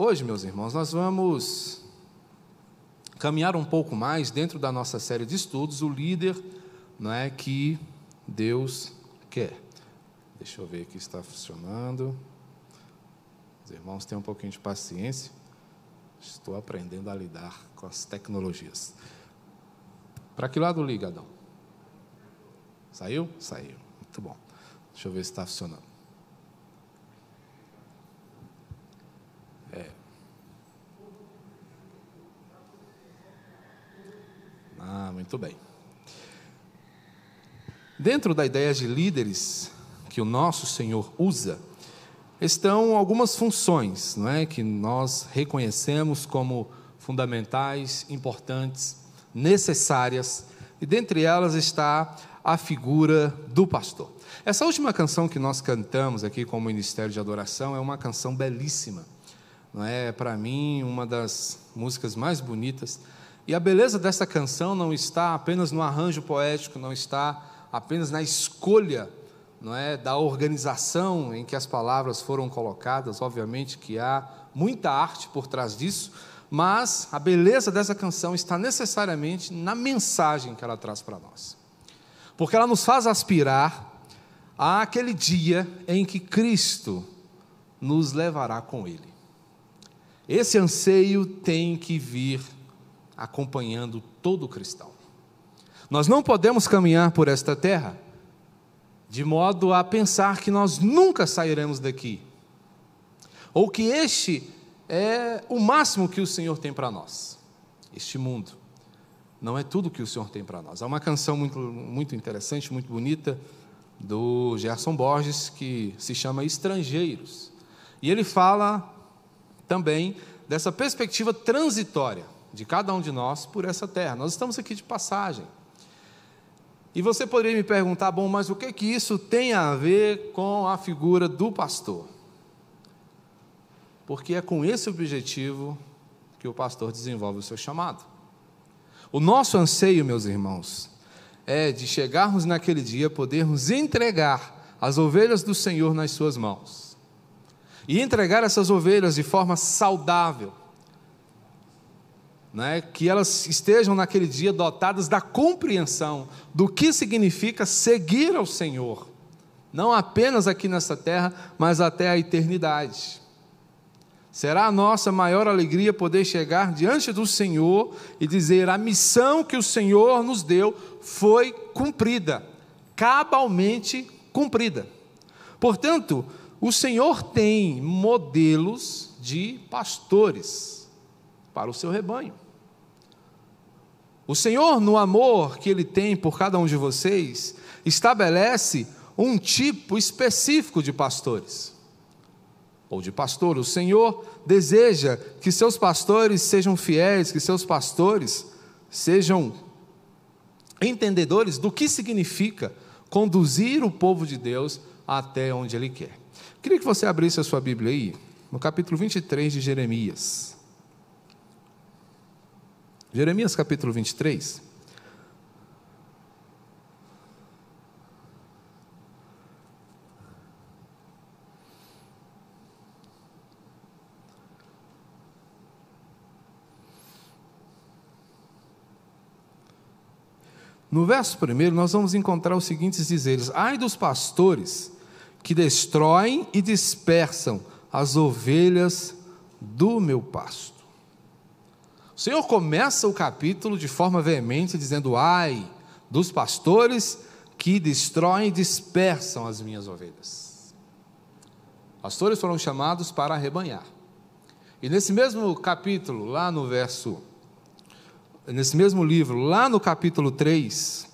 Hoje, meus irmãos, nós vamos caminhar um pouco mais dentro da nossa série de estudos, o líder não é que Deus quer. Deixa eu ver aqui se está funcionando. Os irmãos têm um pouquinho de paciência. Estou aprendendo a lidar com as tecnologias. Para que lado liga, Adão? Saiu? Saiu. Muito bom. Deixa eu ver se está funcionando. Ah, muito bem. Dentro da ideia de líderes que o nosso Senhor usa, estão algumas funções, não é, que nós reconhecemos como fundamentais, importantes, necessárias, e dentre elas está a figura do pastor. Essa última canção que nós cantamos aqui com o Ministério de Adoração é uma canção belíssima. Não é para mim uma das músicas mais bonitas. E a beleza dessa canção não está apenas no arranjo poético, não está apenas na escolha, não é, da organização em que as palavras foram colocadas. Obviamente que há muita arte por trás disso, mas a beleza dessa canção está necessariamente na mensagem que ela traz para nós. Porque ela nos faz aspirar àquele dia em que Cristo nos levará com Ele. Esse anseio tem que vir acompanhando todo cristão. Nós não podemos caminhar por esta terra de modo a pensar que nós nunca sairemos daqui, ou que este é o máximo que o Senhor tem para nós. Este mundo não é tudo que o Senhor tem para nós. Há uma canção muito, muito interessante, muito bonita, do Gerson Borges, que se chama Estrangeiros. E ele fala também dessa perspectiva transitória de cada um de nós por essa terra. Nós estamos aqui de passagem. E você poderia me perguntar, bom, mas o que que isso tem a ver com a figura do pastor? Porque é com esse objetivo que o pastor desenvolve o seu chamado. O nosso anseio, meus irmãos, é de chegarmos naquele dia, podermos entregar as ovelhas do Senhor nas suas mãos. E entregar essas ovelhas de forma saudável, né, que elas estejam naquele dia dotadas da compreensão do que significa seguir ao Senhor, não apenas aqui nessa terra, mas até a eternidade. Será a nossa maior alegria poder chegar diante do Senhor e dizer: a missão que o Senhor nos deu foi cumprida, cabalmente cumprida. Portanto, o Senhor tem modelos de pastores para o seu rebanho. O Senhor, no amor que Ele tem por cada um de vocês, estabelece um tipo específico de pastores ou de pastor. O Senhor deseja que seus pastores sejam fiéis, que seus pastores sejam entendedores do que significa conduzir o povo de Deus até onde Ele quer. Queria que você abrisse a sua Bíblia aí, no capítulo 23 de Jeremias. Jeremias capítulo 23. No verso primeiro, nós vamos encontrar os seguintes dizeres: Ai dos pastores que destroem e dispersam as ovelhas do meu pasto. O Senhor começa o capítulo de forma veemente, dizendo: Ai dos pastores que destroem e dispersam as minhas ovelhas. Pastores foram chamados para arrebanhar. E nesse mesmo capítulo, lá no verso, nesse mesmo livro, lá no capítulo 3,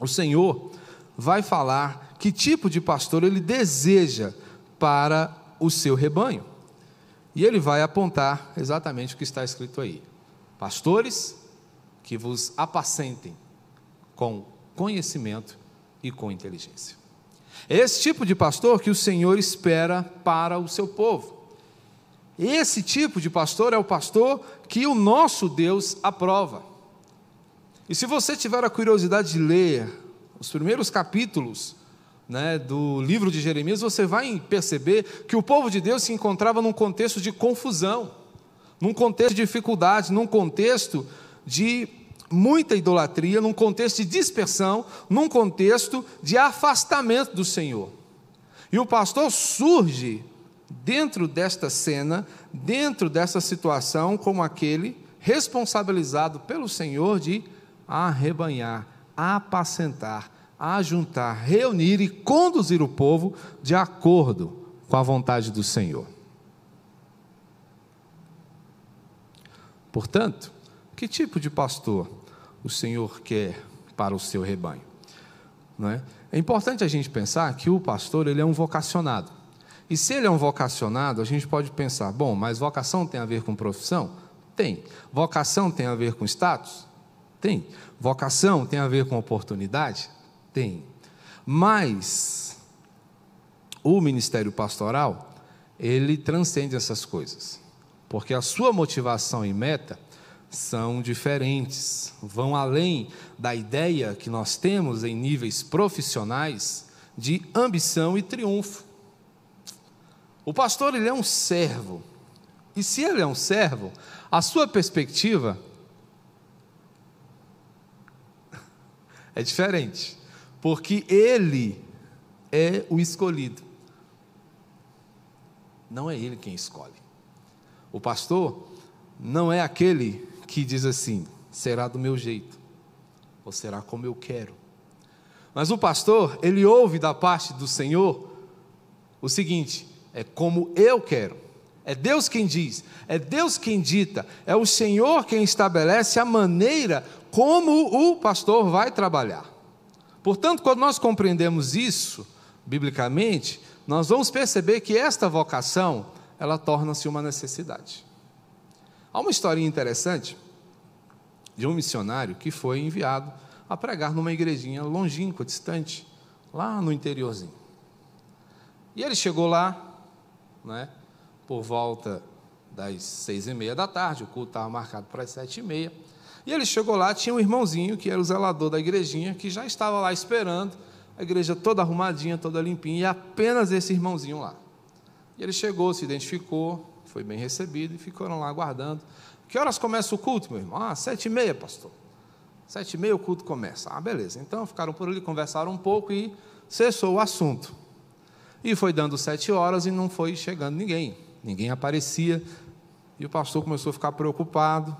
o Senhor vai falar que tipo de pastor ele deseja para o seu rebanho. E ele vai apontar exatamente o que está escrito aí: Pastores que vos apacentem com conhecimento e com inteligência. É esse tipo de pastor que o Senhor espera para o seu povo. Esse tipo de pastor é o pastor que o nosso Deus aprova. E se você tiver a curiosidade de ler os primeiros capítulos né, do livro de Jeremias, você vai perceber que o povo de Deus se encontrava num contexto de confusão, num contexto de dificuldade, num contexto de muita idolatria, num contexto de dispersão, num contexto de afastamento do Senhor. E o pastor surge dentro desta cena, dentro dessa situação, como aquele responsabilizado pelo Senhor de arrebanhar, apacentar, ajuntar, reunir e conduzir o povo de acordo com a vontade do Senhor. Portanto, que tipo de pastor o Senhor quer para o seu rebanho? Não é? é importante a gente pensar que o pastor ele é um vocacionado. E se ele é um vocacionado, a gente pode pensar, bom, mas vocação tem a ver com profissão? Tem. Vocação tem a ver com status? Tem. Vocação tem a ver com oportunidade? Tem. Mas o ministério pastoral, ele transcende essas coisas. Porque a sua motivação e meta são diferentes, vão além da ideia que nós temos em níveis profissionais de ambição e triunfo. O pastor ele é um servo. E se ele é um servo, a sua perspectiva é diferente, porque ele é o escolhido. Não é ele quem escolhe. O pastor não é aquele que diz assim: será do meu jeito, ou será como eu quero. Mas o pastor, ele ouve da parte do Senhor o seguinte: é como eu quero. É Deus quem diz, é Deus quem dita, é o Senhor quem estabelece a maneira como o pastor vai trabalhar. Portanto, quando nós compreendemos isso, biblicamente, nós vamos perceber que esta vocação, ela torna-se uma necessidade. Há uma historinha interessante de um missionário que foi enviado a pregar numa igrejinha longínqua, distante, lá no interiorzinho. E ele chegou lá, né, por volta das seis e meia da tarde, o culto estava marcado para as sete e meia. E ele chegou lá, tinha um irmãozinho que era o zelador da igrejinha, que já estava lá esperando, a igreja toda arrumadinha, toda limpinha, e apenas esse irmãozinho lá. E ele chegou, se identificou, foi bem recebido e ficaram lá aguardando. Que horas começa o culto, meu irmão? Ah, sete e meia, pastor. Sete e meia o culto começa. Ah, beleza. Então ficaram por ali, conversaram um pouco e cessou o assunto. E foi dando sete horas e não foi chegando ninguém. Ninguém aparecia. E o pastor começou a ficar preocupado.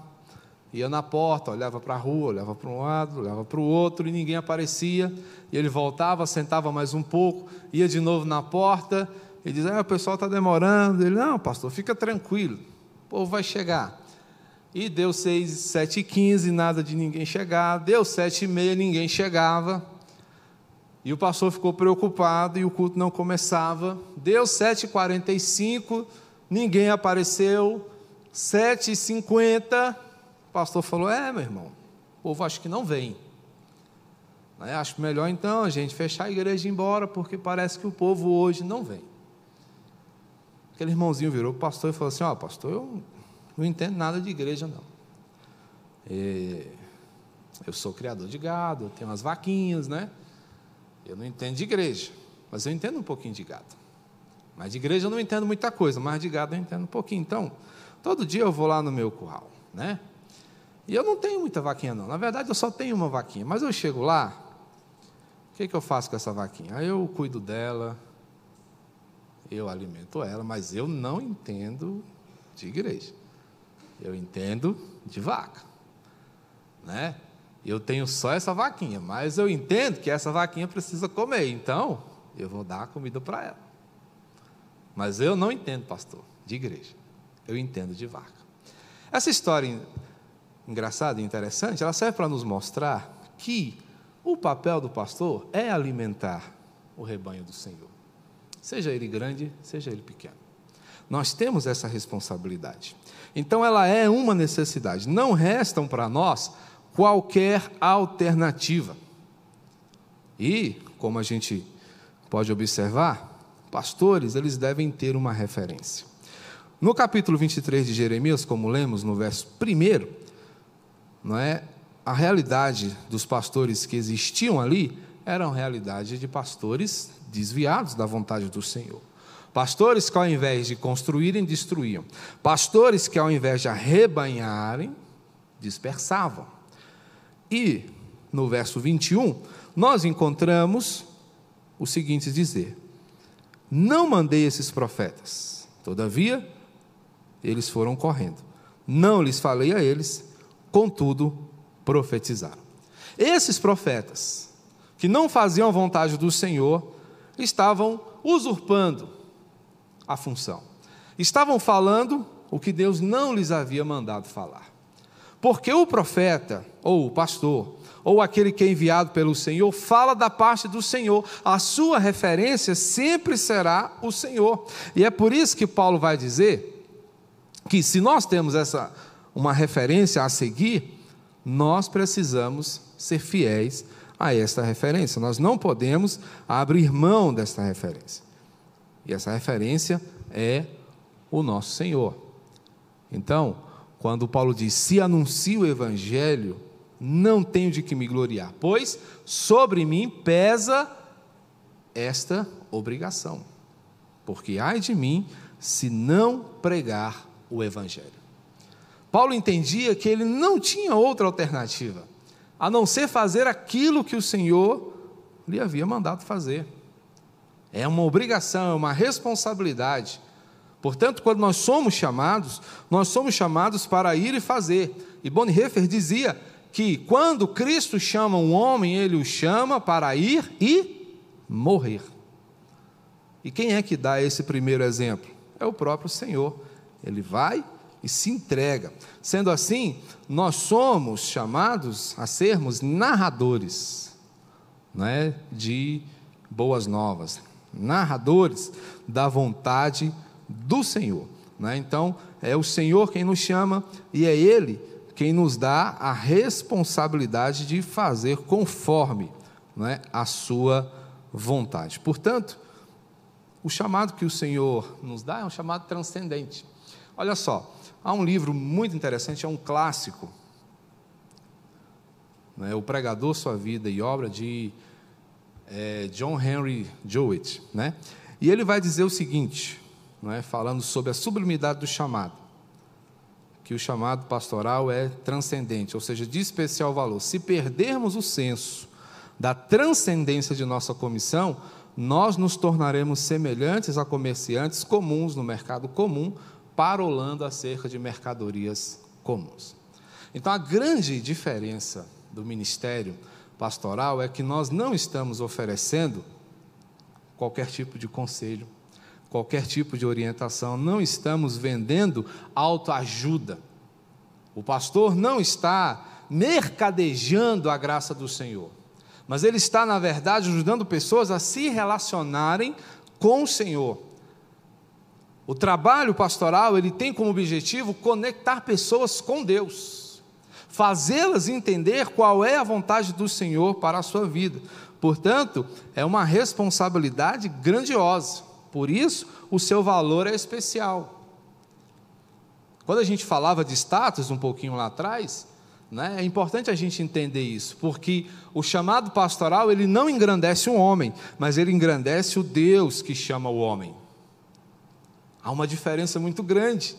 Ia na porta, olhava para a rua, olhava para um lado, olhava para o outro e ninguém aparecia. E ele voltava, sentava mais um pouco, ia de novo na porta e dizia: ah, o pessoal está demorando. Ele: Não, pastor, fica tranquilo, o povo vai chegar. E deu seis, sete e quinze, nada de ninguém chegar. Deu sete e meia, ninguém chegava. E o pastor ficou preocupado e o culto não começava. Deu 7h45, ninguém apareceu. 7h50, o pastor falou: É, meu irmão, o povo acho que não vem. Né? Acho melhor então a gente fechar a igreja e ir embora, porque parece que o povo hoje não vem. Aquele irmãozinho virou para o pastor e falou assim: Ó, oh, pastor, eu não entendo nada de igreja, não. E eu sou criador de gado, tenho umas vaquinhas, né? Eu não entendo de igreja, mas eu entendo um pouquinho de gado. Mas de igreja eu não entendo muita coisa, mas de gado eu entendo um pouquinho. Então, todo dia eu vou lá no meu curral, né? E eu não tenho muita vaquinha, não. Na verdade, eu só tenho uma vaquinha. Mas eu chego lá, o que, que eu faço com essa vaquinha? Aí eu cuido dela, eu alimento ela, mas eu não entendo de igreja. Eu entendo de vaca, né? eu tenho só essa vaquinha, mas eu entendo que essa vaquinha precisa comer, então eu vou dar a comida para ela. Mas eu não entendo, pastor, de igreja. Eu entendo de vaca. Essa história engraçada e interessante, ela serve para nos mostrar que o papel do pastor é alimentar o rebanho do Senhor. Seja ele grande, seja ele pequeno. Nós temos essa responsabilidade. Então ela é uma necessidade. Não restam para nós qualquer alternativa. E, como a gente pode observar, pastores, eles devem ter uma referência. No capítulo 23 de Jeremias, como lemos no verso 1, não é? A realidade dos pastores que existiam ali era a realidade de pastores desviados da vontade do Senhor. Pastores que ao invés de construírem, destruíam. Pastores que ao invés de arrebanharem, dispersavam. E no verso 21, nós encontramos o seguinte dizer: Não mandei esses profetas, todavia, eles foram correndo. Não lhes falei a eles, contudo, profetizaram. Esses profetas, que não faziam a vontade do Senhor, estavam usurpando a função. Estavam falando o que Deus não lhes havia mandado falar. Porque o profeta, ou o pastor, ou aquele que é enviado pelo Senhor, fala da parte do Senhor. A sua referência sempre será o Senhor. E é por isso que Paulo vai dizer que se nós temos essa uma referência a seguir, nós precisamos ser fiéis a esta referência. Nós não podemos abrir mão desta referência. E essa referência é o nosso Senhor. Então, quando Paulo diz: Se anuncio o evangelho, não tenho de que me gloriar, pois sobre mim pesa esta obrigação. Porque ai de mim se não pregar o evangelho. Paulo entendia que ele não tinha outra alternativa a não ser fazer aquilo que o Senhor lhe havia mandado fazer. É uma obrigação, é uma responsabilidade. Portanto, quando nós somos chamados, nós somos chamados para ir e fazer. E Bonhoeffer dizia que quando Cristo chama um homem, ele o chama para ir e morrer. E quem é que dá esse primeiro exemplo? É o próprio Senhor. Ele vai e se entrega. Sendo assim, nós somos chamados a sermos narradores né, de boas novas, narradores da vontade do Senhor. Né? Então, é o Senhor quem nos chama e é Ele quem nos dá a responsabilidade de fazer conforme né, a Sua vontade. Portanto, o chamado que o Senhor nos dá é um chamado transcendente. Olha só, há um livro muito interessante, é um clássico, né, O Pregador, Sua Vida e Obra, de é, John Henry Jowett. Né? E ele vai dizer o seguinte, né, falando sobre a sublimidade do chamado, que o chamado pastoral é transcendente, ou seja, de especial valor. Se perdermos o senso da transcendência de nossa comissão, nós nos tornaremos semelhantes a comerciantes comuns no mercado comum, parolando acerca de mercadorias comuns. Então, a grande diferença do ministério pastoral é que nós não estamos oferecendo qualquer tipo de conselho, qualquer tipo de orientação, não estamos vendendo autoajuda. O pastor não está mercadejando a graça do Senhor, mas ele está, na verdade, ajudando pessoas a se relacionarem com o Senhor, o trabalho pastoral, ele tem como objetivo conectar pessoas com Deus, fazê-las entender qual é a vontade do Senhor para a sua vida. Portanto, é uma responsabilidade grandiosa. Por isso, o seu valor é especial. Quando a gente falava de status um pouquinho lá atrás, né, é importante a gente entender isso, porque o chamado pastoral ele não engrandece o homem, mas ele engrandece o Deus que chama o homem. Há uma diferença muito grande,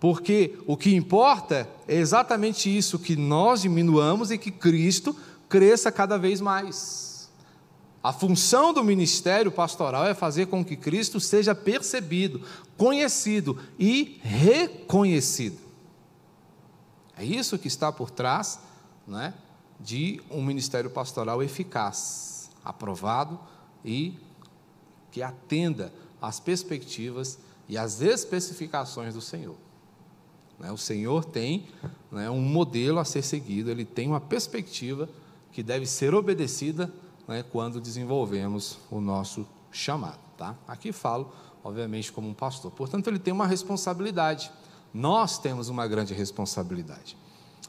porque o que importa é exatamente isso, que nós diminuamos e que Cristo cresça cada vez mais. A função do ministério pastoral é fazer com que Cristo seja percebido, conhecido e reconhecido. É isso que está por trás né, de um ministério pastoral eficaz, aprovado e que atenda às perspectivas e as especificações do Senhor. Né, o Senhor tem né, um modelo a ser seguido, ele tem uma perspectiva que deve ser obedecida né, quando desenvolvemos o nosso chamado. Tá? Aqui falo, obviamente, como um pastor. Portanto, ele tem uma responsabilidade. Nós temos uma grande responsabilidade.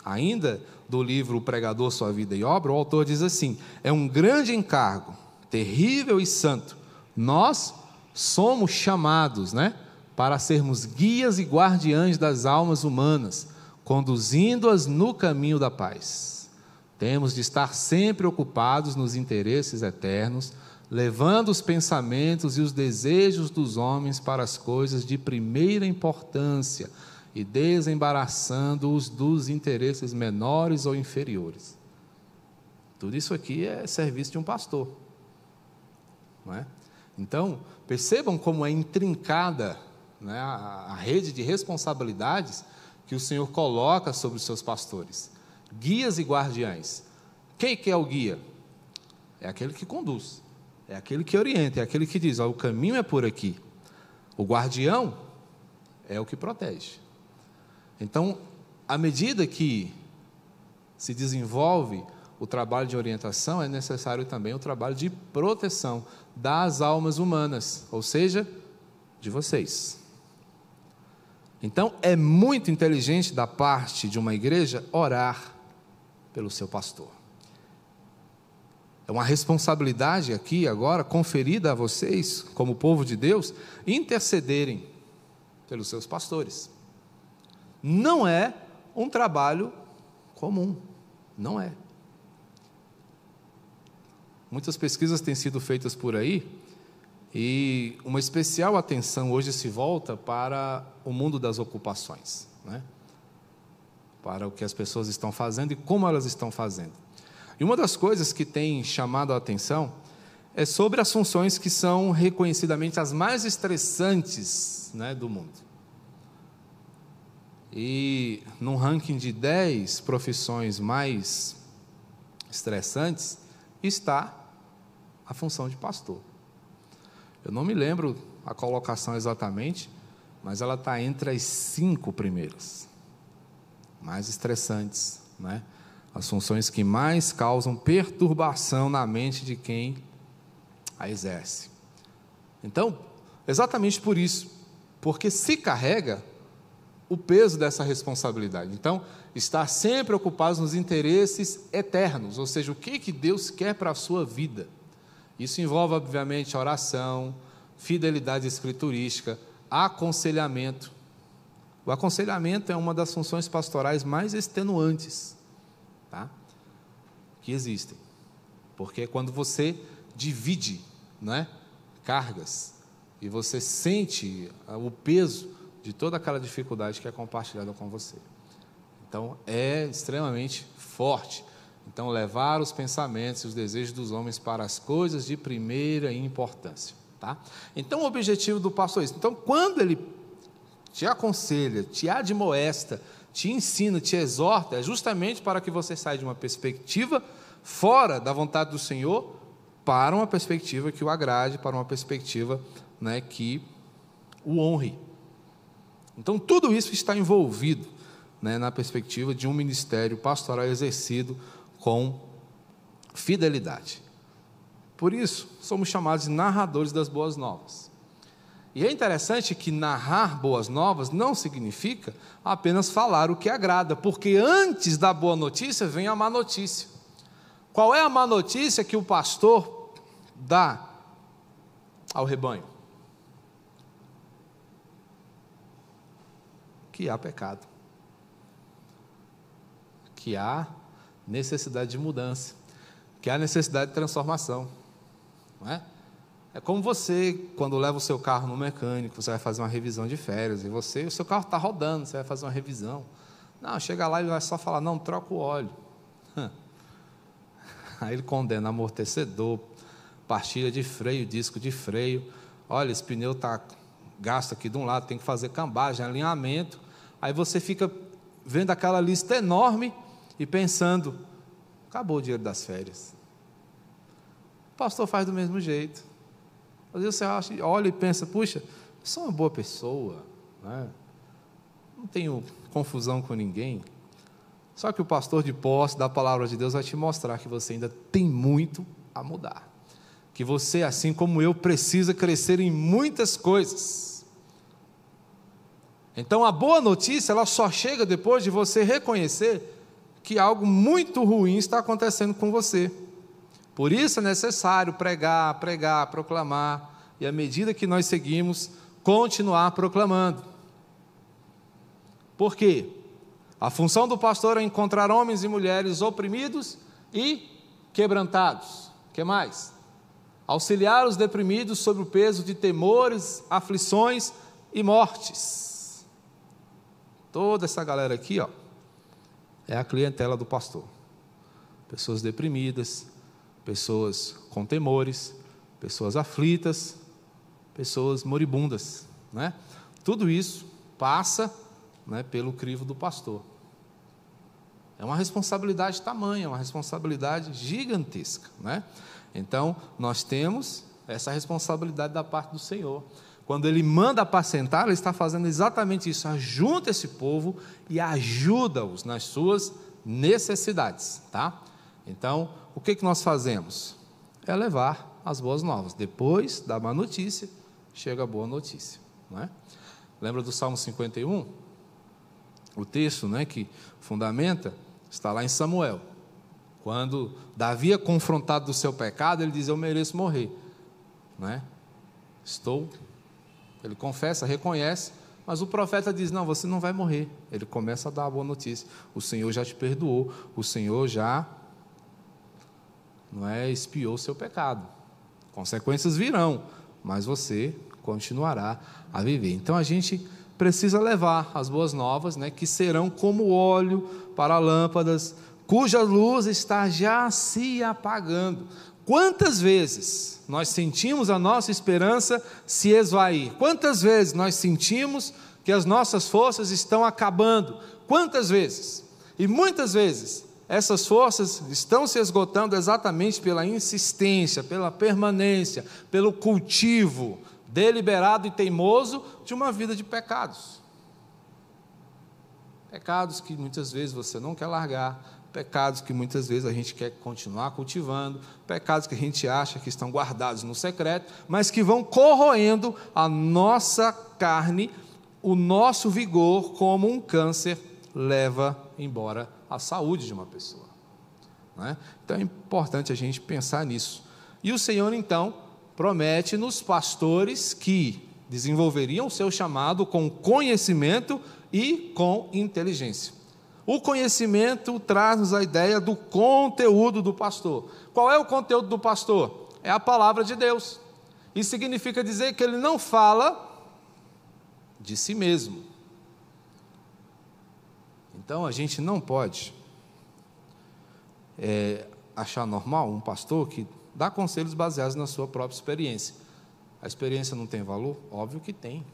Ainda do livro O Pregador, Sua Vida e Obra, o autor diz assim: é um grande encargo, terrível e santo. Nós somos chamados, né? Para sermos guias e guardiães das almas humanas, conduzindo-as no caminho da paz. Temos de estar sempre ocupados nos interesses eternos, levando os pensamentos e os desejos dos homens para as coisas de primeira importância e desembaraçando-os dos interesses menores ou inferiores. Tudo isso aqui é serviço de um pastor. Não é? Então, percebam como é intrincada né, a, a rede de responsabilidades que o Senhor coloca sobre os seus pastores. Guias e guardiães. Quem que é o guia? É aquele que conduz, é aquele que orienta, é aquele que diz: ó, o caminho é por aqui. O guardião é o que protege. Então, à medida que se desenvolve o trabalho de orientação, é necessário também o trabalho de proteção das almas humanas, ou seja, de vocês. Então, é muito inteligente da parte de uma igreja orar pelo seu pastor. É uma responsabilidade aqui agora conferida a vocês, como povo de Deus, intercederem pelos seus pastores. Não é um trabalho comum, não é. Muitas pesquisas têm sido feitas por aí e uma especial atenção hoje se volta para o mundo das ocupações, né? para o que as pessoas estão fazendo e como elas estão fazendo. E uma das coisas que tem chamado a atenção é sobre as funções que são reconhecidamente as mais estressantes né, do mundo. E num ranking de 10 profissões mais estressantes está a função de pastor. Eu não me lembro a colocação exatamente, mas ela está entre as cinco primeiras, mais estressantes, né? as funções que mais causam perturbação na mente de quem a exerce. Então, exatamente por isso, porque se carrega o peso dessa responsabilidade. Então, estar sempre ocupado nos interesses eternos, ou seja, o que, que Deus quer para a sua vida. Isso envolve, obviamente, oração, fidelidade escriturística, aconselhamento. O aconselhamento é uma das funções pastorais mais extenuantes tá? que existem. Porque é quando você divide né, cargas e você sente o peso de toda aquela dificuldade que é compartilhada com você. Então, é extremamente forte. Então, levar os pensamentos e os desejos dos homens para as coisas de primeira importância. Tá? Então, o objetivo do pastor é isso. Então, quando ele te aconselha, te admoesta, te ensina, te exorta, é justamente para que você saia de uma perspectiva fora da vontade do Senhor para uma perspectiva que o agrade, para uma perspectiva né, que o honre. Então, tudo isso está envolvido né, na perspectiva de um ministério pastoral exercido com fidelidade. Por isso, somos chamados de narradores das boas novas. E é interessante que narrar boas novas não significa apenas falar o que agrada, porque antes da boa notícia vem a má notícia. Qual é a má notícia que o pastor dá ao rebanho? que há pecado, que há necessidade de mudança, que há necessidade de transformação. Não é? É como você, quando leva o seu carro no mecânico, você vai fazer uma revisão de férias, e você, o seu carro está rodando, você vai fazer uma revisão. Não, chega lá e vai só falar, não, troca o óleo. Aí ele condena amortecedor, pastilha de freio, disco de freio. Olha, esse pneu está gasto aqui de um lado, tem que fazer cambagem, alinhamento. Aí você fica vendo aquela lista enorme e pensando: acabou o dinheiro das férias. O pastor faz do mesmo jeito. Às vezes você acha, olha e pensa: puxa, sou uma boa pessoa, né? não tenho confusão com ninguém. Só que o pastor de posse da palavra de Deus vai te mostrar que você ainda tem muito a mudar. Que você, assim como eu, precisa crescer em muitas coisas. Então a boa notícia ela só chega depois de você reconhecer que algo muito ruim está acontecendo com você. Por isso é necessário pregar, pregar, proclamar, e à medida que nós seguimos, continuar proclamando. Por quê? A função do pastor é encontrar homens e mulheres oprimidos e quebrantados. Que mais? auxiliar os deprimidos sob o peso de temores, aflições e mortes. Toda essa galera aqui, ó, é a clientela do pastor. Pessoas deprimidas, pessoas com temores, pessoas aflitas, pessoas moribundas, né? Tudo isso passa, né, pelo crivo do pastor. É uma responsabilidade tamanha, uma responsabilidade gigantesca, né? Então, nós temos essa responsabilidade da parte do Senhor. Quando ele manda apacentar, ele está fazendo exatamente isso, ajunta esse povo e ajuda-os nas suas necessidades, tá? Então, o que, que nós fazemos? É levar as boas novas. Depois da má notícia, chega a boa notícia, não é? Lembra do Salmo 51? O texto, né, que fundamenta, está lá em Samuel. Quando Davi é confrontado do seu pecado, ele diz: Eu mereço morrer. Não é? Estou. Ele confessa, reconhece, mas o profeta diz: Não, você não vai morrer. Ele começa a dar a boa notícia: O Senhor já te perdoou, o Senhor já não é espiou seu pecado. Consequências virão, mas você continuará a viver. Então a gente precisa levar as boas novas, né, que serão como óleo para lâmpadas, cuja luz está já se apagando. Quantas vezes nós sentimos a nossa esperança se esvair? Quantas vezes nós sentimos que as nossas forças estão acabando? Quantas vezes? E muitas vezes essas forças estão se esgotando exatamente pela insistência, pela permanência, pelo cultivo deliberado e teimoso de uma vida de pecados. Pecados que muitas vezes você não quer largar, pecados que muitas vezes a gente quer continuar cultivando, pecados que a gente acha que estão guardados no secreto, mas que vão corroendo a nossa carne, o nosso vigor, como um câncer leva embora a saúde de uma pessoa. É? Então é importante a gente pensar nisso. E o Senhor, então, promete nos pastores que desenvolveriam o seu chamado com conhecimento e com inteligência. O conhecimento traz-nos a ideia do conteúdo do pastor. Qual é o conteúdo do pastor? É a palavra de Deus. Isso significa dizer que ele não fala de si mesmo. Então a gente não pode é, achar normal um pastor que dá conselhos baseados na sua própria experiência. A experiência não tem valor? Óbvio que tem,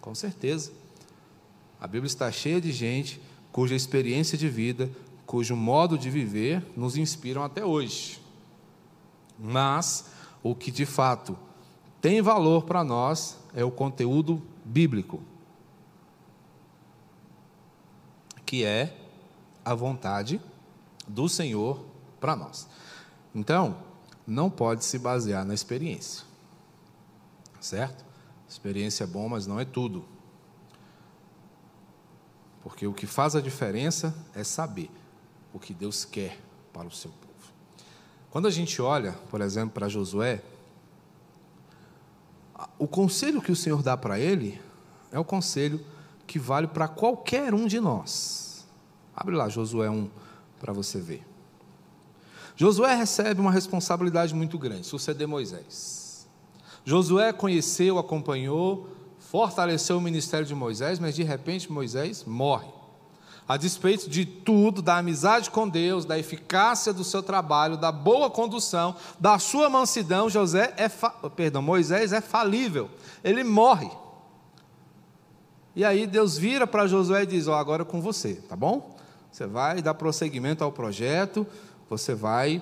com certeza. A Bíblia está cheia de gente cuja experiência de vida, cujo modo de viver nos inspiram até hoje. Mas o que de fato tem valor para nós é o conteúdo bíblico, que é a vontade do Senhor para nós. Então, não pode se basear na experiência, certo? Experiência é bom, mas não é tudo. Porque o que faz a diferença é saber o que Deus quer para o seu povo. Quando a gente olha, por exemplo, para Josué, o conselho que o Senhor dá para ele é o conselho que vale para qualquer um de nós. Abre lá Josué 1 para você ver. Josué recebe uma responsabilidade muito grande, suceder Moisés. Josué conheceu, acompanhou, fortaleceu o ministério de Moisés, mas de repente Moisés morre. A despeito de tudo, da amizade com Deus, da eficácia do seu trabalho, da boa condução, da sua mansidão, José é perdão, Moisés é falível. Ele morre. E aí Deus vira para Josué e diz: "Ó, oh, agora é com você, tá bom? Você vai dar prosseguimento ao projeto, você vai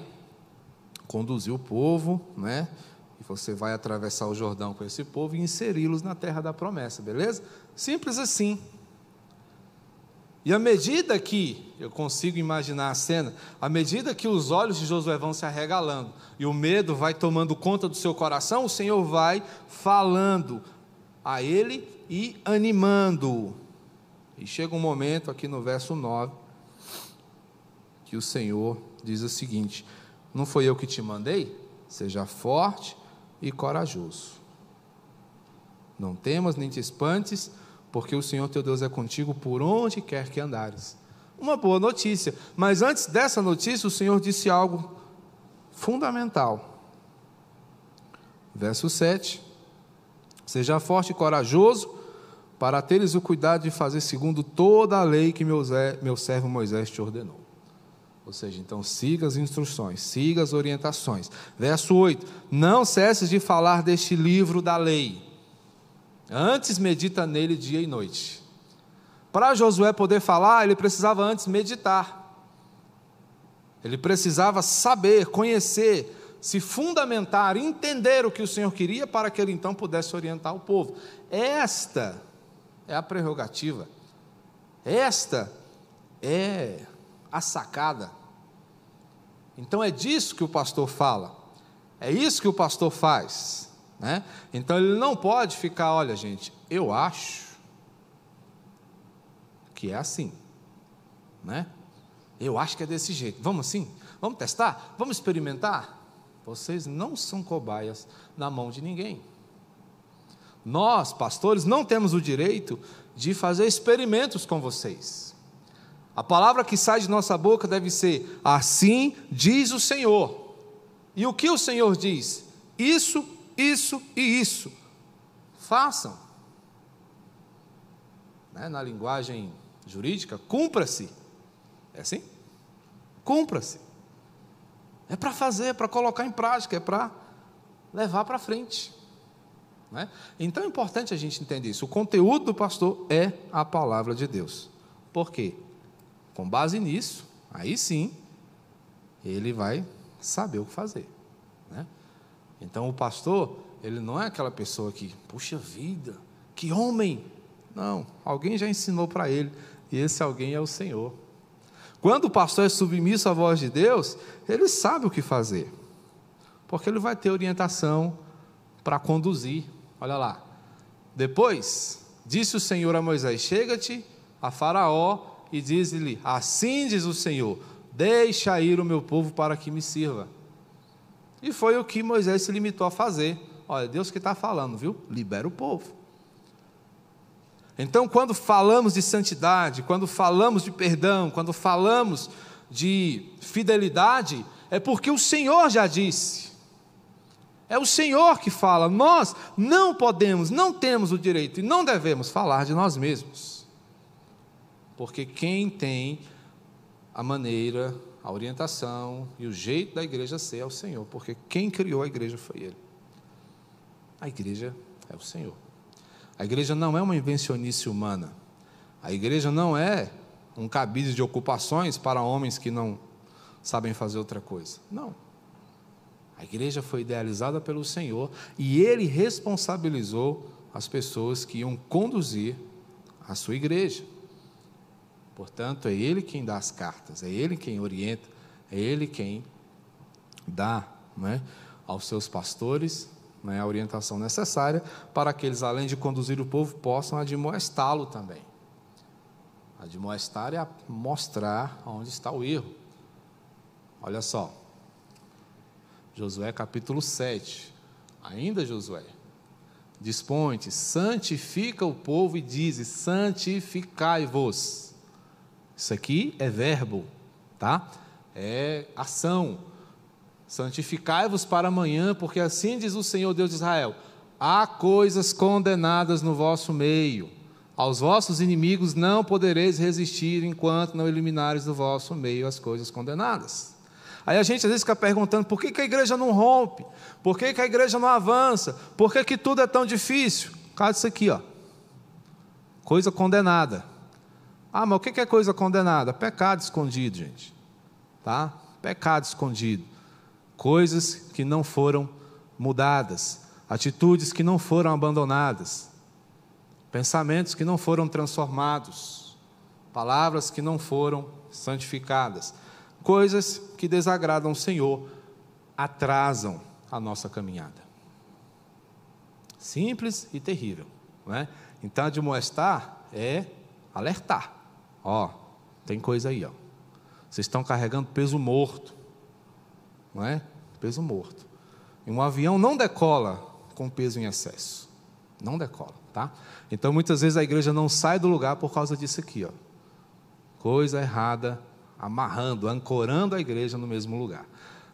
conduzir o povo, né? Você vai atravessar o Jordão com esse povo e inseri-los na terra da promessa, beleza? Simples assim. E à medida que, eu consigo imaginar a cena, à medida que os olhos de Josué vão se arregalando e o medo vai tomando conta do seu coração, o Senhor vai falando a ele e animando-o. E chega um momento aqui no verso 9 que o Senhor diz o seguinte: Não foi eu que te mandei? Seja forte e corajoso. Não temas nem te espantes, porque o Senhor teu Deus é contigo por onde quer que andares. Uma boa notícia, mas antes dessa notícia, o Senhor disse algo fundamental. Verso 7. Seja forte e corajoso, para teres o cuidado de fazer segundo toda a lei que meu, servo Moisés te ordenou. Ou seja, então siga as instruções, siga as orientações. Verso 8: Não cesses de falar deste livro da lei, antes medita nele dia e noite. Para Josué poder falar, ele precisava antes meditar. Ele precisava saber, conhecer, se fundamentar, entender o que o Senhor queria para que ele então pudesse orientar o povo. Esta é a prerrogativa, esta é a sacada. Então é disso que o pastor fala, é isso que o pastor faz. Né? Então ele não pode ficar, olha gente, eu acho que é assim. Né? Eu acho que é desse jeito. Vamos assim? Vamos testar? Vamos experimentar? Vocês não são cobaias na mão de ninguém. Nós, pastores, não temos o direito de fazer experimentos com vocês. A palavra que sai de nossa boca deve ser: Assim diz o Senhor. E o que o Senhor diz? Isso, isso e isso. Façam. Né? Na linguagem jurídica, cumpra-se. É assim? Cumpra-se. É para fazer, é para colocar em prática, é para levar para frente. Né? Então é importante a gente entender isso. O conteúdo do pastor é a palavra de Deus. Por quê? Com base nisso, aí sim, ele vai saber o que fazer. Né? Então o pastor, ele não é aquela pessoa que, puxa vida, que homem! Não, alguém já ensinou para ele, e esse alguém é o Senhor. Quando o pastor é submisso à voz de Deus, ele sabe o que fazer, porque ele vai ter orientação para conduzir. Olha lá. Depois, disse o Senhor a Moisés: Chega-te a Faraó e diz-lhe: Assim diz o Senhor: Deixa ir o meu povo para que me sirva. E foi o que Moisés se limitou a fazer. Olha, Deus que está falando, viu? Libera o povo. Então, quando falamos de santidade, quando falamos de perdão, quando falamos de fidelidade, é porque o Senhor já disse. É o Senhor que fala. Nós não podemos, não temos o direito e não devemos falar de nós mesmos. Porque quem tem a maneira, a orientação e o jeito da igreja ser é o Senhor. Porque quem criou a igreja foi Ele. A igreja é o Senhor. A igreja não é uma invencionice humana. A igreja não é um cabide de ocupações para homens que não sabem fazer outra coisa. Não. A igreja foi idealizada pelo Senhor e ele responsabilizou as pessoas que iam conduzir a sua igreja. Portanto, é ele quem dá as cartas, é ele quem orienta, é ele quem dá é, aos seus pastores né, a orientação necessária para que eles, além de conduzir o povo, possam admoestá-lo também. Admoestar é mostrar onde está o erro. Olha só, Josué capítulo 7, ainda Josué, dispõe-te, santifica o povo e diz: santificai-vos. Isso aqui é verbo, tá? É ação Santificai-vos para amanhã, porque assim diz o Senhor Deus de Israel: há coisas condenadas no vosso meio. Aos vossos inimigos não podereis resistir enquanto não eliminares do vosso meio as coisas condenadas. Aí a gente às vezes fica perguntando por que, que a igreja não rompe, por que, que a igreja não avança, por que, que tudo é tão difícil? Caso isso aqui, ó. Coisa condenada. Ah, mas o que é coisa condenada? Pecado escondido, gente. Tá? Pecado escondido coisas que não foram mudadas, atitudes que não foram abandonadas, pensamentos que não foram transformados, palavras que não foram santificadas, coisas que desagradam o Senhor, atrasam a nossa caminhada. Simples e terrível, não é? Então, admoestar é alertar. Ó, tem coisa aí, ó. Vocês estão carregando peso morto não é? Peso morto. E um avião não decola com peso em excesso. Não decola, tá? Então muitas vezes a igreja não sai do lugar por causa disso aqui, ó. Coisa errada, amarrando, ancorando a igreja no mesmo lugar.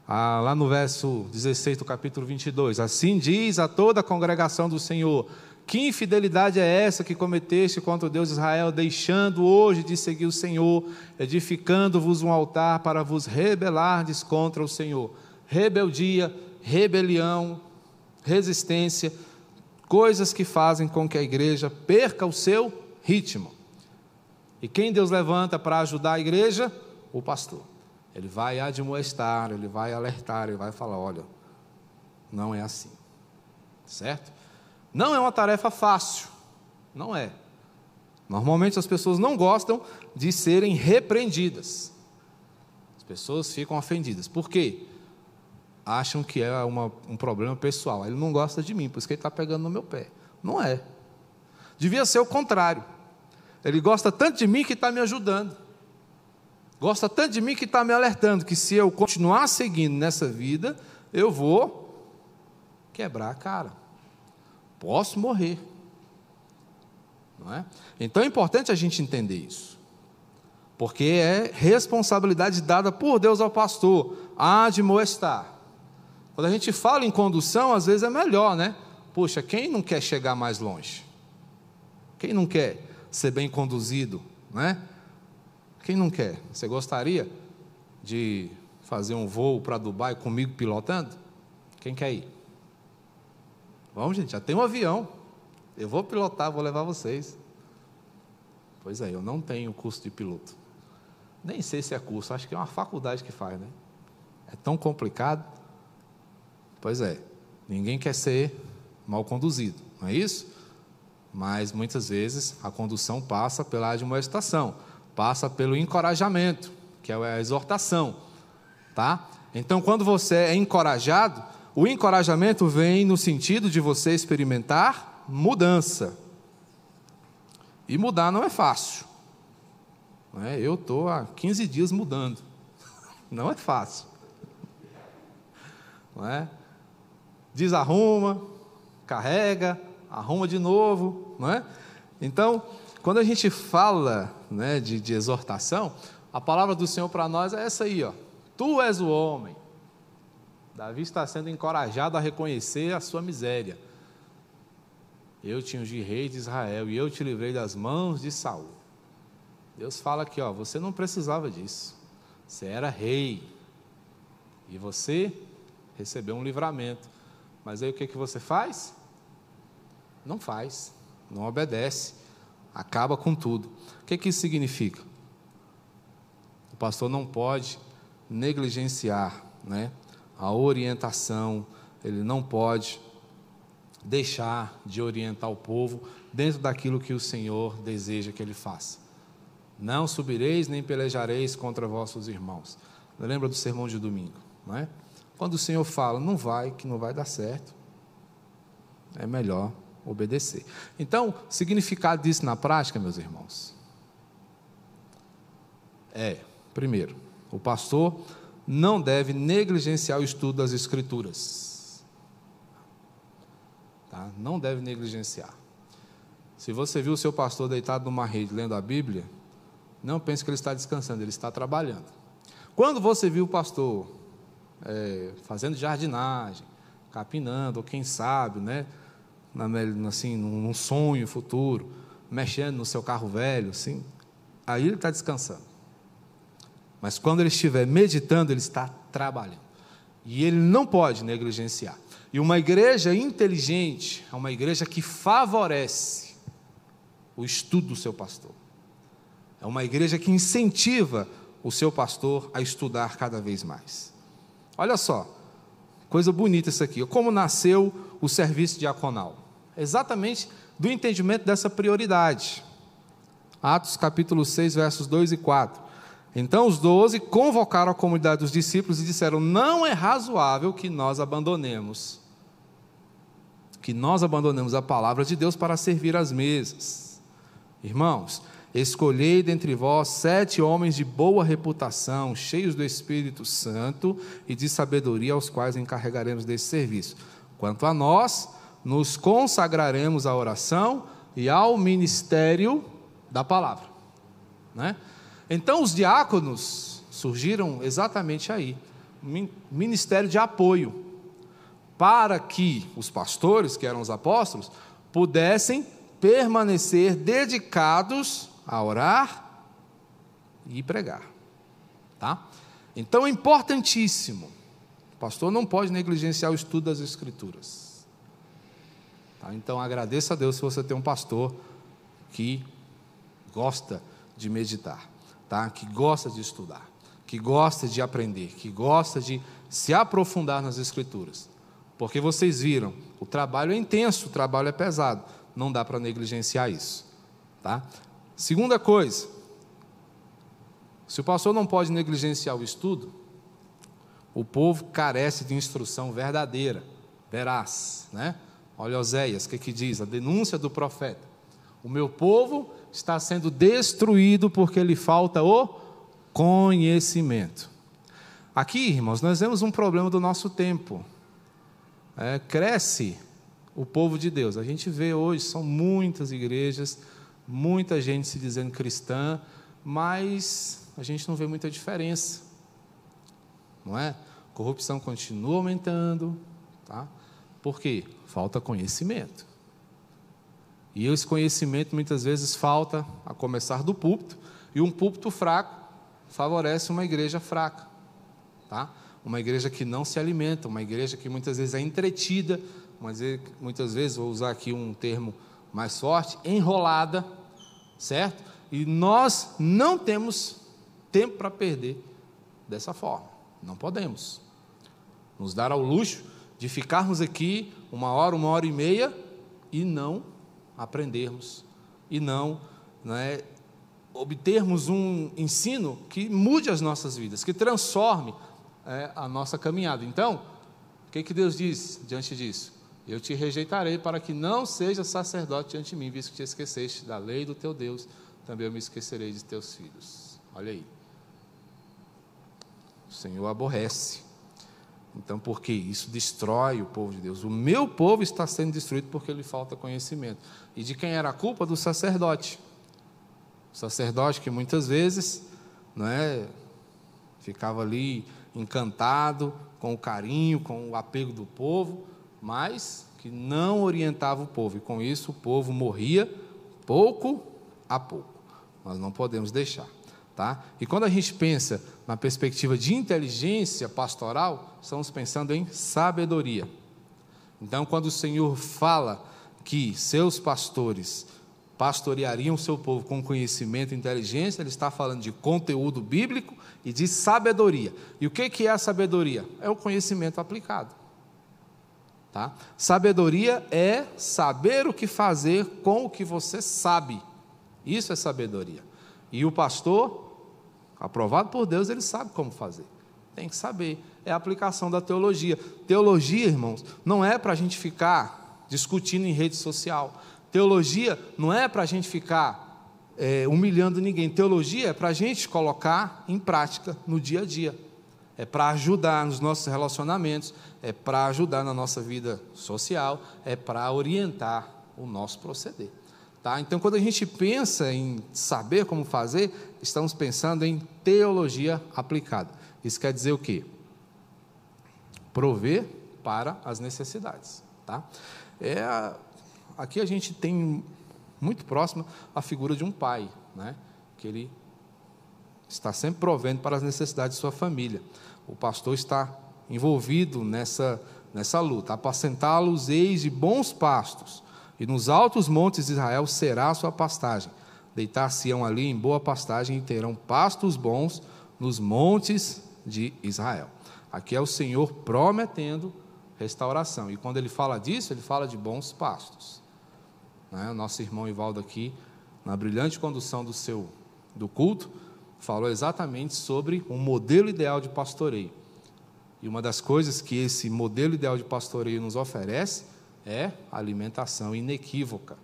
Ah, lá no verso 16 do capítulo 22: Assim diz a toda a congregação do Senhor: Que infidelidade é essa que cometeste contra o Deus de Israel, deixando hoje de seguir o Senhor, edificando-vos um altar para vos rebelardes contra o Senhor? Rebeldia, rebelião, resistência, coisas que fazem com que a igreja perca o seu ritmo. E quem Deus levanta para ajudar a igreja? O pastor. Ele vai admoestar, ele vai alertar, ele vai falar: olha, não é assim. Certo? Não é uma tarefa fácil. Não é. Normalmente as pessoas não gostam de serem repreendidas. As pessoas ficam ofendidas. Por quê? Acham que é uma, um problema pessoal. Ele não gosta de mim, por isso que ele está pegando no meu pé. Não é. Devia ser o contrário. Ele gosta tanto de mim que está me ajudando. Gosta tanto de mim que está me alertando que se eu continuar seguindo nessa vida, eu vou quebrar a cara. Posso morrer. Não é? Então é importante a gente entender isso. Porque é responsabilidade dada por Deus ao pastor, a admoestar. Quando a gente fala em condução, às vezes é melhor, né? Puxa, quem não quer chegar mais longe? Quem não quer ser bem conduzido, né? Quem não quer? Você gostaria de fazer um voo para Dubai comigo pilotando? Quem quer ir? Vamos, gente, já tem um avião. Eu vou pilotar, vou levar vocês. Pois é, eu não tenho curso de piloto. Nem sei se é curso, acho que é uma faculdade que faz, né? É tão complicado. Pois é, ninguém quer ser mal conduzido, não é isso? Mas muitas vezes a condução passa pela admoestação passa pelo encorajamento, que é a exortação, tá? Então, quando você é encorajado, o encorajamento vem no sentido de você experimentar mudança. E mudar não é fácil. Não é? Eu estou há 15 dias mudando. Não é fácil. Não é? Desarruma, carrega, arruma de novo, não é? Então, quando a gente fala né, de, de exortação, a palavra do Senhor para nós é essa aí, ó. Tu és o homem. Davi está sendo encorajado a reconhecer a sua miséria. Eu te ungi rei de Israel e eu te livrei das mãos de Saul. Deus fala aqui, ó, você não precisava disso. Você era rei. E você recebeu um livramento. Mas aí o que, que você faz? Não faz, não obedece acaba com tudo. O que, que isso significa? O pastor não pode negligenciar né, a orientação, ele não pode deixar de orientar o povo dentro daquilo que o Senhor deseja que ele faça. Não subireis nem pelejareis contra vossos irmãos. Lembra do sermão de domingo, não é? Quando o Senhor fala, não vai, que não vai dar certo, é melhor obedecer. Então, significado disso na prática, meus irmãos, é, primeiro, o pastor não deve negligenciar o estudo das Escrituras. Tá? Não deve negligenciar. Se você viu o seu pastor deitado numa rede lendo a Bíblia, não pense que ele está descansando, ele está trabalhando. Quando você viu o pastor é, fazendo jardinagem, capinando, ou quem sabe, né, assim, num sonho futuro, mexendo no seu carro velho, assim, aí ele está descansando. Mas quando ele estiver meditando, ele está trabalhando. E ele não pode negligenciar. E uma igreja inteligente é uma igreja que favorece o estudo do seu pastor. É uma igreja que incentiva o seu pastor a estudar cada vez mais. Olha só, coisa bonita isso aqui. Como nasceu o serviço diaconal? exatamente do entendimento dessa prioridade. Atos capítulo 6, versos 2 e 4. Então os doze convocaram a comunidade dos discípulos e disseram: Não é razoável que nós abandonemos, que nós abandonemos a palavra de Deus para servir às mesas. Irmãos, escolhei dentre vós sete homens de boa reputação, cheios do Espírito Santo e de sabedoria, aos quais encarregaremos desse serviço. Quanto a nós, nos consagraremos à oração e ao ministério da palavra. Né? Então, os diáconos surgiram exatamente aí, ministério de apoio, para que os pastores, que eram os apóstolos, pudessem permanecer dedicados a orar e pregar. Tá? Então é importantíssimo. O pastor não pode negligenciar o estudo das Escrituras. Tá? Então agradeça a Deus se você tem um pastor que gosta de meditar, tá? que gosta de estudar, que gosta de aprender, que gosta de se aprofundar nas Escrituras. Porque vocês viram, o trabalho é intenso, o trabalho é pesado, não dá para negligenciar isso. Tá? Segunda coisa, se o pastor não pode negligenciar o estudo, o povo carece de instrução verdadeira, veraz. Né? Olha Oséias, o que, que diz? A denúncia do profeta. O meu povo está sendo destruído porque lhe falta o conhecimento. Aqui, irmãos, nós vemos um problema do nosso tempo. É, cresce o povo de Deus. A gente vê hoje, são muitas igrejas, muita gente se dizendo cristã, mas a gente não vê muita diferença. Não é? Corrupção continua aumentando, tá? Por quê? Falta conhecimento. E esse conhecimento muitas vezes falta a começar do púlpito, e um púlpito fraco favorece uma igreja fraca, tá? Uma igreja que não se alimenta, uma igreja que muitas vezes é entretida, mas muitas vezes vou usar aqui um termo mais forte, enrolada, certo? E nós não temos tempo para perder dessa forma. Não podemos nos dar ao luxo de ficarmos aqui uma hora, uma hora e meia e não aprendermos e não né, obtermos um ensino que mude as nossas vidas, que transforme é, a nossa caminhada. Então, o que, que Deus diz diante disso? Eu te rejeitarei para que não seja sacerdote diante de mim, visto que te esqueceste da lei do teu Deus, também eu me esquecerei de teus filhos. Olha aí. O Senhor aborrece. Então, por que isso destrói o povo de Deus? O meu povo está sendo destruído porque lhe falta conhecimento. E de quem era a culpa? Do sacerdote. O sacerdote que muitas vezes não é, ficava ali encantado com o carinho, com o apego do povo, mas que não orientava o povo. E com isso o povo morria pouco a pouco. Nós não podemos deixar. Tá? E quando a gente pensa na perspectiva de inteligência pastoral, estamos pensando em sabedoria. Então, quando o Senhor fala que seus pastores pastoreariam seu povo com conhecimento e inteligência, ele está falando de conteúdo bíblico e de sabedoria. E o que é a sabedoria? É o conhecimento aplicado. Tá? Sabedoria é saber o que fazer com o que você sabe. Isso é sabedoria. E o pastor, aprovado por Deus, ele sabe como fazer. Tem que saber. É a aplicação da teologia. Teologia, irmãos, não é para a gente ficar discutindo em rede social. Teologia não é para a gente ficar é, humilhando ninguém. Teologia é para a gente colocar em prática no dia a dia. É para ajudar nos nossos relacionamentos, é para ajudar na nossa vida social, é para orientar o nosso proceder. Tá? Então, quando a gente pensa em saber como fazer, estamos pensando em teologia aplicada. Isso quer dizer o quê? Prover para as necessidades. Tá? É, aqui a gente tem muito próximo a figura de um pai, né? que ele está sempre provendo para as necessidades de sua família. O pastor está envolvido nessa, nessa luta. Apacentá-los eis de bons pastos, e nos altos montes de Israel será a sua pastagem. Deitar-se-ão ali em boa pastagem e terão pastos bons nos montes de Israel. Aqui é o Senhor prometendo restauração. E quando ele fala disso, ele fala de bons pastos. Né? O nosso irmão Ivaldo aqui, na brilhante condução do seu do culto, falou exatamente sobre um modelo ideal de pastoreio. E uma das coisas que esse modelo ideal de pastoreio nos oferece é alimentação inequívoca.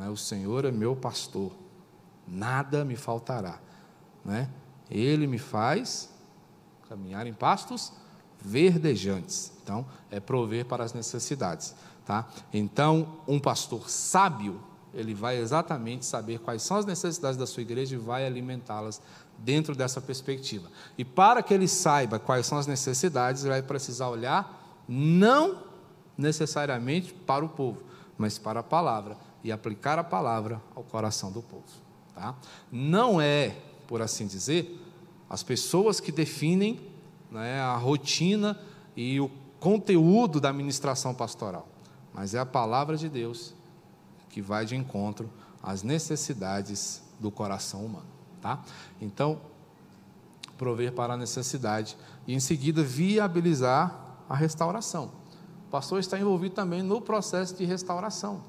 É? O Senhor é meu pastor, nada me faltará. É? Ele me faz caminhar em pastos verdejantes. Então, é prover para as necessidades. Tá? Então, um pastor sábio ele vai exatamente saber quais são as necessidades da sua igreja e vai alimentá-las dentro dessa perspectiva. E para que ele saiba quais são as necessidades, ele vai precisar olhar não necessariamente para o povo, mas para a palavra e aplicar a palavra ao coração do povo. Tá? Não é, por assim dizer, as pessoas que definem né, a rotina e o conteúdo da ministração pastoral, mas é a palavra de Deus que vai de encontro às necessidades do coração humano. Tá? Então, prover para a necessidade e, em seguida, viabilizar a restauração. O pastor está envolvido também no processo de restauração.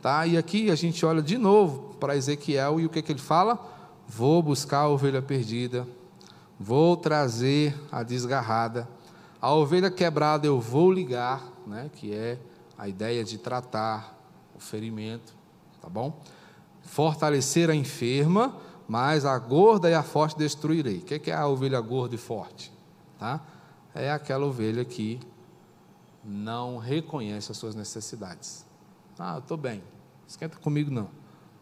Tá? E aqui a gente olha de novo para Ezequiel e o que, que ele fala? Vou buscar a ovelha perdida, vou trazer a desgarrada, a ovelha quebrada eu vou ligar, né, que é a ideia de tratar o ferimento, tá bom? Fortalecer a enferma, mas a gorda e a forte destruirei. O que é a ovelha gorda e forte? Tá? É aquela ovelha que não reconhece as suas necessidades. Ah, estou bem, esquenta comigo não.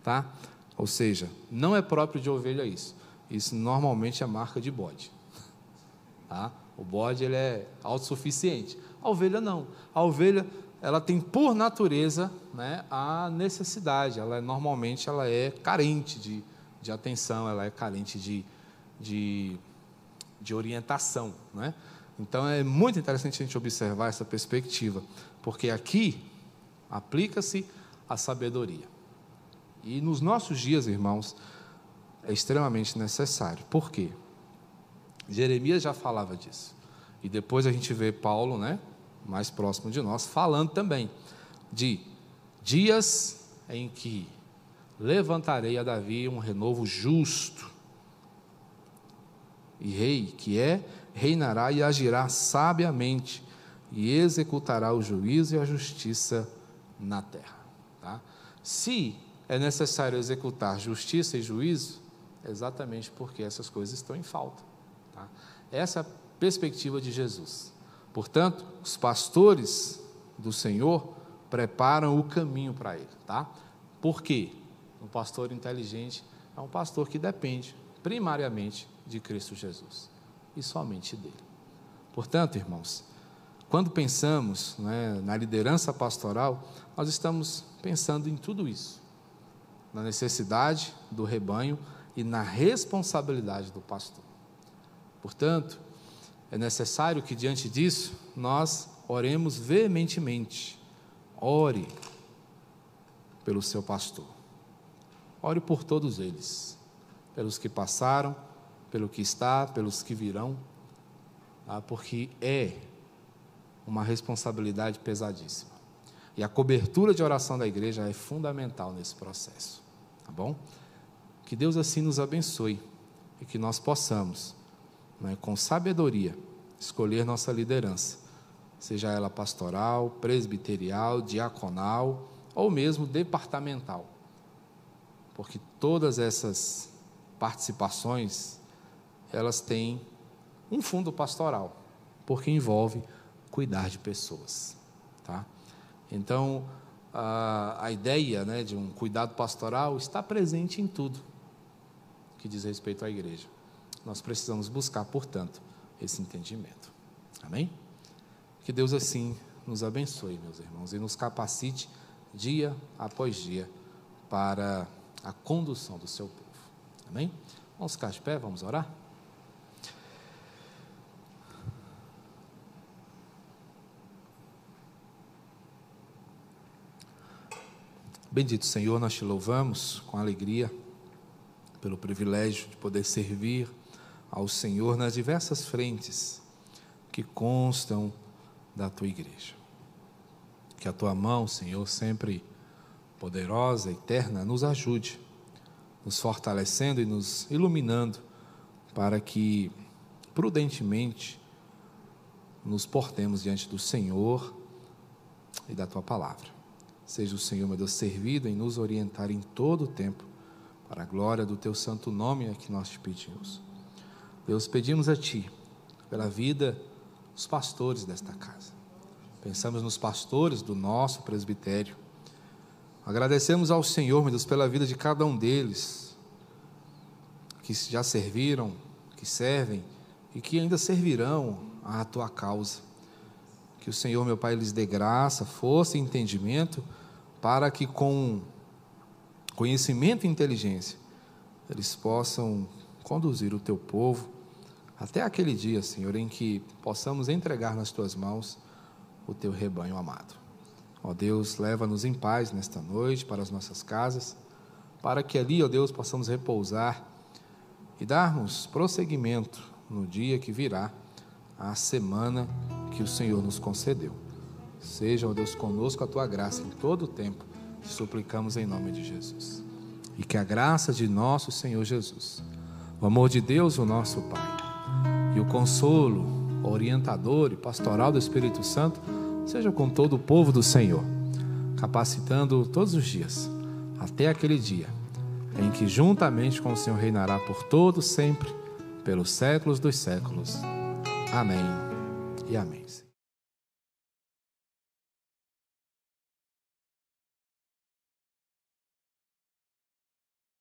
Tá? Ou seja, não é próprio de ovelha isso. Isso normalmente é marca de bode. Tá? O bode ele é autossuficiente. A ovelha não. A ovelha ela tem por natureza né, a necessidade. Ela é, normalmente ela é carente de, de atenção, ela é carente de, de, de orientação. Né? Então é muito interessante a gente observar essa perspectiva, porque aqui aplica-se a sabedoria. E nos nossos dias, irmãos, é extremamente necessário. Por quê? Jeremias já falava disso. E depois a gente vê Paulo, né, mais próximo de nós, falando também de dias em que levantarei a Davi um renovo justo. E rei que é, reinará e agirá sabiamente, e executará o juízo e a justiça na terra. Tá? Se é necessário executar justiça e juízo, é exatamente porque essas coisas estão em falta. Tá? Essa é a perspectiva de Jesus. Portanto, os pastores do Senhor preparam o caminho para ele. Tá? Por quê? Um pastor inteligente é um pastor que depende primariamente de Cristo Jesus e somente dele. Portanto, irmãos, quando pensamos né, na liderança pastoral, nós estamos pensando em tudo isso, na necessidade do rebanho e na responsabilidade do pastor. Portanto, é necessário que diante disso nós oremos veementemente. Ore pelo seu pastor. Ore por todos eles, pelos que passaram, pelo que está, pelos que virão, tá? porque é uma responsabilidade pesadíssima. E a cobertura de oração da igreja é fundamental nesse processo, tá bom? Que Deus assim nos abençoe e que nós possamos, né, com sabedoria, escolher nossa liderança, seja ela pastoral, presbiterial, diaconal ou mesmo departamental, porque todas essas participações elas têm um fundo pastoral, porque envolve cuidar de pessoas, tá? Então, a, a ideia né, de um cuidado pastoral está presente em tudo que diz respeito à igreja. Nós precisamos buscar, portanto, esse entendimento. Amém? Que Deus assim nos abençoe, meus irmãos, e nos capacite dia após dia para a condução do seu povo. Amém? Vamos ficar de pé, vamos orar? Bendito Senhor, nós te louvamos com alegria pelo privilégio de poder servir ao Senhor nas diversas frentes que constam da tua igreja. Que a tua mão, Senhor, sempre poderosa, eterna, nos ajude, nos fortalecendo e nos iluminando para que prudentemente nos portemos diante do Senhor e da tua palavra. Seja o Senhor, meu Deus, servido em nos orientar em todo o tempo, para a glória do teu santo nome é que nós te pedimos. Deus, pedimos a ti, pela vida dos pastores desta casa. Pensamos nos pastores do nosso presbitério, Agradecemos ao Senhor, meu Deus, pela vida de cada um deles, que já serviram, que servem e que ainda servirão à tua causa. Que o Senhor, meu Pai, lhes dê graça, força e entendimento, para que com conhecimento e inteligência eles possam conduzir o teu povo até aquele dia, Senhor, em que possamos entregar nas tuas mãos o teu rebanho amado. Ó Deus, leva-nos em paz nesta noite para as nossas casas, para que ali, ó Deus, possamos repousar e darmos prosseguimento no dia que virá, a semana que o Senhor nos concedeu. Seja, ó Deus, conosco a tua graça em todo o tempo, te suplicamos em nome de Jesus. E que a graça de nosso Senhor Jesus, o amor de Deus, o nosso Pai, e o consolo, orientador e pastoral do Espírito Santo, seja com todo o povo do Senhor, capacitando todos os dias, até aquele dia em que juntamente com o Senhor reinará por todos sempre, pelos séculos dos séculos. Amém e amém.